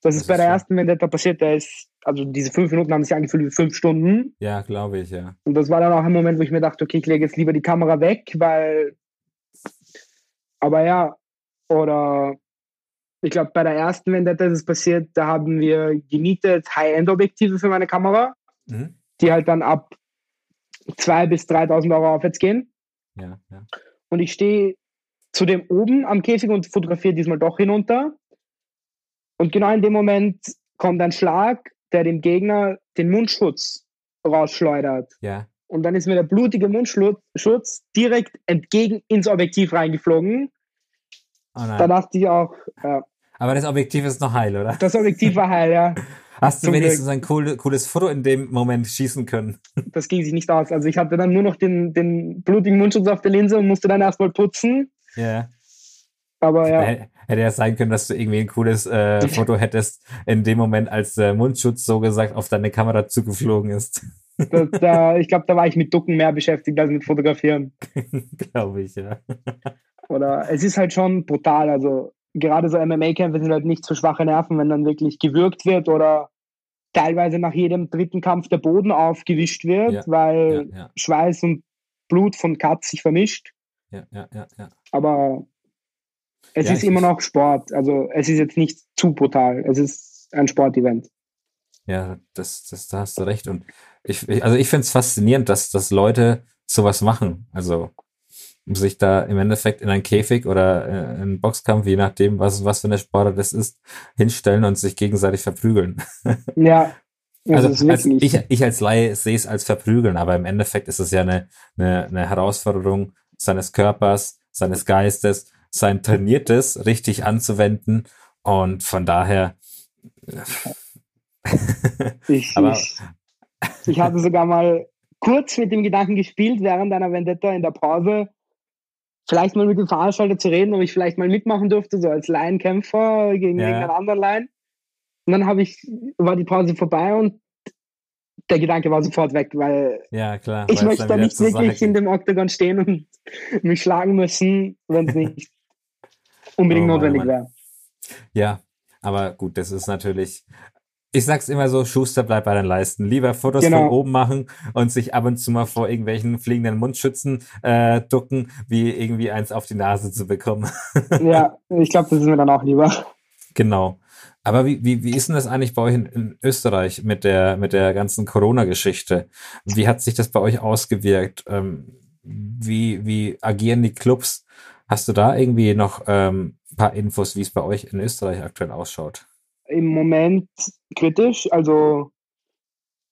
Das, das ist bei der ersten Vendetta passiert, der ist, also diese fünf Minuten haben sich angefühlt wie fünf Stunden. Ja, glaube ich, ja. Und das war dann auch ein Moment, wo ich mir dachte, okay, ich lege jetzt lieber die Kamera weg, weil, aber ja, oder ich glaube, bei der ersten Vendetta ist es passiert, da haben wir gemietet High-End-Objektive für meine Kamera, mhm. die halt dann ab 2.000 bis 3.000 Euro aufwärts gehen. Ja, ja. Und ich stehe zu dem oben am Käfig und fotografiere diesmal doch hinunter. Und genau in dem Moment kommt ein Schlag, der dem Gegner den Mundschutz rausschleudert. Ja. Und dann ist mir der blutige Mundschutz direkt entgegen ins Objektiv reingeflogen. Oh da dachte ich auch, ja. Aber das Objektiv ist noch heil, oder? Das Objektiv war heil, ja. Hast du wenigstens ein cool, cooles Foto in dem Moment schießen können? Das ging sich nicht aus. Also ich hatte dann nur noch den, den blutigen Mundschutz auf der Linse und musste dann erstmal putzen. Ja. Aber ja. Hätte ja sein können, dass du irgendwie ein cooles äh, Foto hättest in dem Moment, als der Mundschutz so gesagt auf deine Kamera zugeflogen ist. Das, da, ich glaube, da war ich mit Ducken mehr beschäftigt als mit Fotografieren. glaube ich, ja. Oder es ist halt schon brutal. Also gerade so MMA-Kämpfe sind halt nicht für schwache Nerven, wenn dann wirklich gewürgt wird oder teilweise nach jedem dritten Kampf der Boden aufgewischt wird, ja, weil ja, ja. Schweiß und Blut von Katz sich vermischt. Ja, ja, ja, ja. Aber es ist immer noch Sport. Also es ist jetzt nicht zu brutal. Es ist ein Sportevent. Ja, das, das, da hast du recht. Und ich, also ich finde es faszinierend, dass, dass Leute sowas machen. Also sich da im Endeffekt in einen Käfig oder äh, in einen Boxkampf, je nachdem, was, was für eine Sportart das ist, hinstellen und sich gegenseitig verprügeln. Ja. Also als, ich, ich als Laie sehe es als verprügeln, aber im Endeffekt ist es ja eine, eine, eine Herausforderung seines Körpers, seines Geistes, sein Trainiertes richtig anzuwenden und von daher. ich, aber, ich, ich habe sogar mal kurz mit dem Gedanken gespielt während einer Vendetta in der Pause, vielleicht mal mit dem Veranstalter zu reden, ob ich vielleicht mal mitmachen dürfte, so als Laienkämpfer gegen ja. irgendeinen anderen Laien. Und dann habe ich, war die Pause vorbei und der Gedanke war sofort weg, weil ja, klar, ich möchte da nicht wirklich in dem Oktagon stehen und mich schlagen müssen, wenn es nicht unbedingt oh, notwendig wäre. Ja, aber gut, das ist natürlich ich sag's immer so, Schuster bleibt bei den Leisten. Lieber Fotos genau. von oben machen und sich ab und zu mal vor irgendwelchen fliegenden Mundschützen äh, ducken, wie irgendwie eins auf die Nase zu bekommen. ja, ich glaube, das ist mir dann auch lieber. Genau. Aber wie, wie, wie ist denn das eigentlich bei euch in, in Österreich mit der, mit der ganzen Corona-Geschichte? Wie hat sich das bei euch ausgewirkt? Ähm, wie, wie agieren die Clubs? Hast du da irgendwie noch ähm, paar Infos, wie es bei euch in Österreich aktuell ausschaut? im Moment kritisch. Also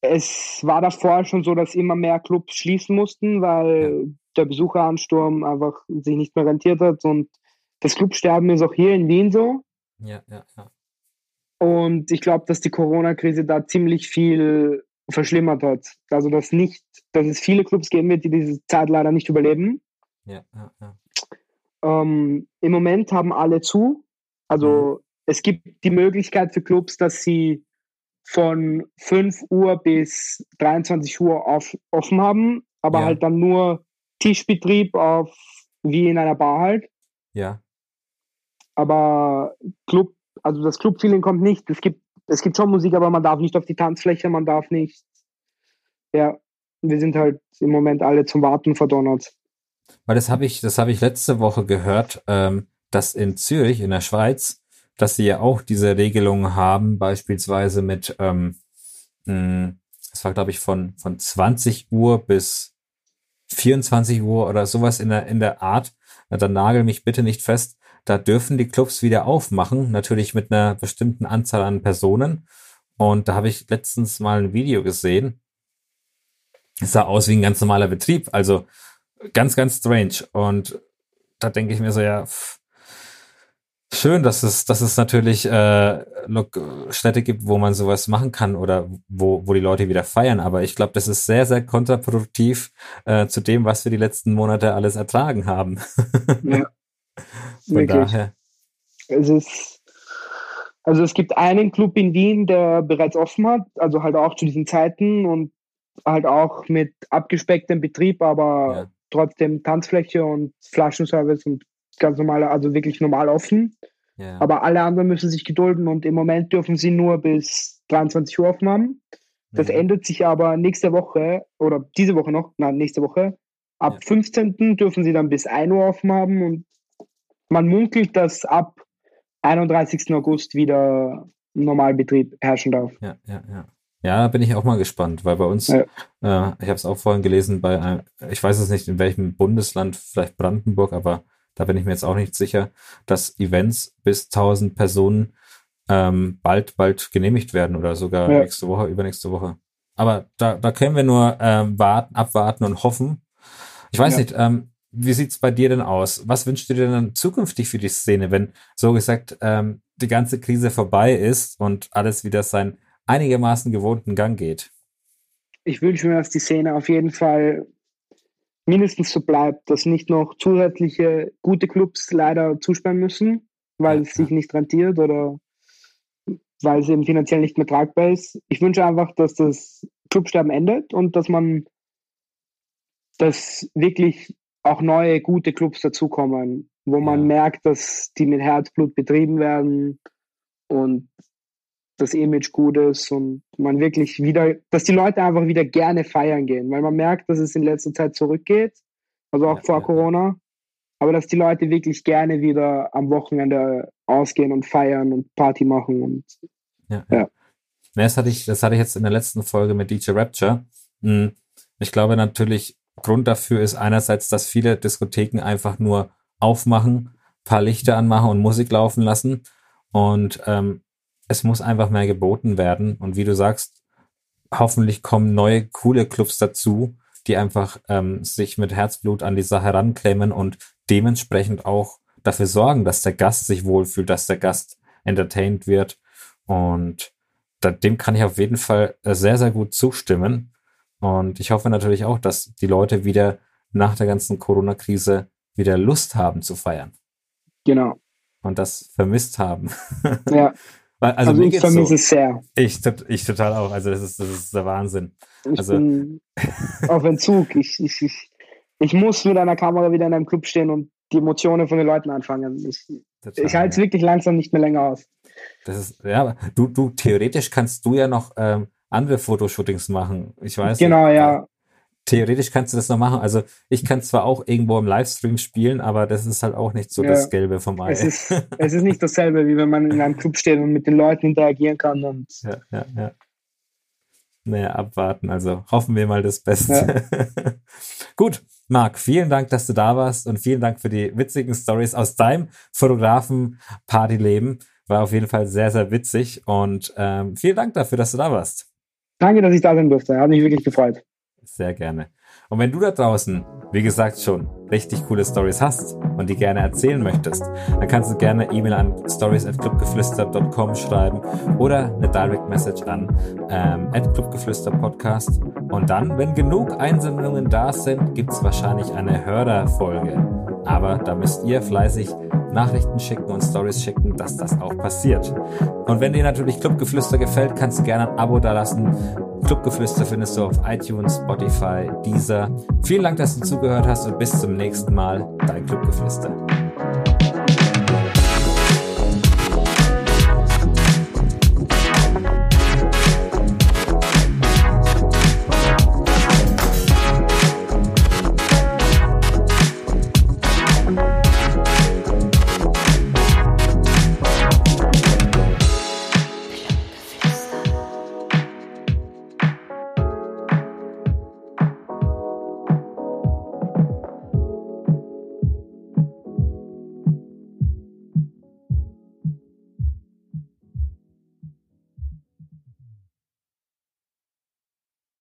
es war davor schon so, dass immer mehr Clubs schließen mussten, weil ja. der Besucheransturm einfach sich nicht mehr rentiert hat. Und das Clubsterben ist auch hier in Wien so. Ja, ja, ja. Und ich glaube, dass die Corona-Krise da ziemlich viel verschlimmert hat. Also dass nicht, dass es viele Clubs geben wird, die diese Zeit leider nicht überleben. Ja, ja, ja. Ähm, Im Moment haben alle zu. Also mhm es gibt die Möglichkeit für Clubs, dass sie von 5 Uhr bis 23 Uhr auf, offen haben, aber ja. halt dann nur Tischbetrieb auf wie in einer Bar halt. Ja. Aber Club, also das Club-Feeling kommt nicht. Es gibt, es gibt schon Musik, aber man darf nicht auf die Tanzfläche, man darf nicht. Ja, wir sind halt im Moment alle zum Warten verdonnert. Weil das habe ich, das habe ich letzte Woche gehört, ähm, dass in Zürich, in der Schweiz, dass sie ja auch diese Regelungen haben, beispielsweise mit, ähm, mh, hm, das war glaube ich von, von 20 Uhr bis 24 Uhr oder sowas in der, in der Art. Dann nagel mich bitte nicht fest. Da dürfen die Clubs wieder aufmachen, natürlich mit einer bestimmten Anzahl an Personen. Und da habe ich letztens mal ein Video gesehen. Es sah aus wie ein ganz normaler Betrieb, also ganz, ganz strange. Und da denke ich mir so, ja, pff, schön, dass es, dass es natürlich äh, Städte gibt, wo man sowas machen kann oder wo, wo die Leute wieder feiern. Aber ich glaube, das ist sehr, sehr kontraproduktiv äh, zu dem, was wir die letzten Monate alles ertragen haben. ja. Von Wirklich. daher. Es ist, also es gibt einen Club in Wien, der bereits offen hat, also halt auch zu diesen Zeiten und halt auch mit abgespecktem Betrieb, aber ja. trotzdem Tanzfläche und Flaschenservice und ganz normal, also wirklich normal offen. Ja. Aber alle anderen müssen sich gedulden und im Moment dürfen sie nur bis 23 Uhr offen haben. Das mhm. ändert sich aber nächste Woche oder diese Woche noch, nein, nächste Woche. Ab ja. 15. dürfen sie dann bis 1 Uhr offen haben und man munkelt, dass ab 31. August wieder Normalbetrieb herrschen darf. Ja, ja, ja. Ja, da bin ich auch mal gespannt, weil bei uns, ja. äh, ich habe es auch vorhin gelesen, bei einem, ich weiß es nicht in welchem Bundesland, vielleicht Brandenburg, aber da bin ich mir jetzt auch nicht sicher, dass Events bis 1000 Personen ähm, bald, bald genehmigt werden oder sogar ja. nächste Woche, übernächste Woche. Aber da, da können wir nur ähm, warten, abwarten und hoffen. Ich weiß ja. nicht, ähm, wie sieht's bei dir denn aus? Was wünschst du dir denn zukünftig für die Szene, wenn so gesagt ähm, die ganze Krise vorbei ist und alles wieder seinen einigermaßen gewohnten Gang geht? Ich wünsche mir, dass die Szene auf jeden Fall mindestens so bleibt, dass nicht noch zusätzliche gute Clubs leider zusperren müssen, weil es sich nicht rentiert oder weil es eben finanziell nicht mehr tragbar ist. Ich wünsche einfach, dass das Clubsterben endet und dass man, dass wirklich auch neue gute Clubs dazukommen, wo man ja. merkt, dass die mit Herzblut betrieben werden und das Image gut ist und man wirklich wieder, dass die Leute einfach wieder gerne feiern gehen, weil man merkt, dass es in letzter Zeit zurückgeht, also auch ja, vor ja. Corona, aber dass die Leute wirklich gerne wieder am Wochenende ausgehen und feiern und Party machen und ja. ja. ja. Das hatte ich, das hatte ich jetzt in der letzten Folge mit DJ Rapture. Hm, ich glaube natürlich, Grund dafür ist einerseits, dass viele Diskotheken einfach nur aufmachen, paar Lichter anmachen und Musik laufen lassen. Und ähm, es muss einfach mehr geboten werden. Und wie du sagst, hoffentlich kommen neue, coole Clubs dazu, die einfach ähm, sich mit Herzblut an die Sache ranklemmen und dementsprechend auch dafür sorgen, dass der Gast sich wohlfühlt, dass der Gast entertained wird. Und da, dem kann ich auf jeden Fall sehr, sehr gut zustimmen. Und ich hoffe natürlich auch, dass die Leute wieder nach der ganzen Corona-Krise wieder Lust haben zu feiern. Genau. Und das vermisst haben. Ja. Also, also ich vermisse so. es sehr. Ich, ich total auch. Also das ist, das ist der Wahnsinn. Ich also, bin auf Entzug. Ich, ich, ich, ich muss mit einer Kamera wieder in einem Club stehen und die Emotionen von den Leuten anfangen. Ich, ich halte es wirklich langsam nicht mehr länger aus. Das ist, ja, du, du, theoretisch kannst du ja noch ähm, andere Fotoshootings machen. Ich weiß. Genau, nicht, ja theoretisch kannst du das noch machen. Also ich kann zwar auch irgendwo im Livestream spielen, aber das ist halt auch nicht so ja, das Gelbe vom Ei. Es ist, es ist nicht dasselbe, wie wenn man in einem Club steht und mit den Leuten interagieren kann. Und ja, ja, ja. Naja, abwarten. Also hoffen wir mal das Beste. Ja. Gut, Marc, vielen Dank, dass du da warst und vielen Dank für die witzigen Stories aus deinem Fotografen-Partyleben. War auf jeden Fall sehr, sehr witzig und ähm, vielen Dank dafür, dass du da warst. Danke, dass ich da sein durfte. Hat mich wirklich gefreut. Sehr gerne. Und wenn du da draußen, wie gesagt schon, richtig coole Stories hast und die gerne erzählen möchtest, dann kannst du gerne E-Mail an stories@clubgeflüster.com schreiben oder eine Direct Message an ähm, @clubgeflüsterpodcast. Und dann, wenn genug Einsendungen da sind, gibt es wahrscheinlich eine Hörerfolge. Aber da müsst ihr fleißig Nachrichten schicken und Stories schicken, dass das auch passiert. Und wenn dir natürlich Clubgeflüster gefällt, kannst du gerne ein Abo dalassen. Clubgeflüster findest du auf iTunes, Spotify, Deezer. Vielen Dank, dass du zugehört hast und bis zum nächsten Mal. Dein Clubgeflüster.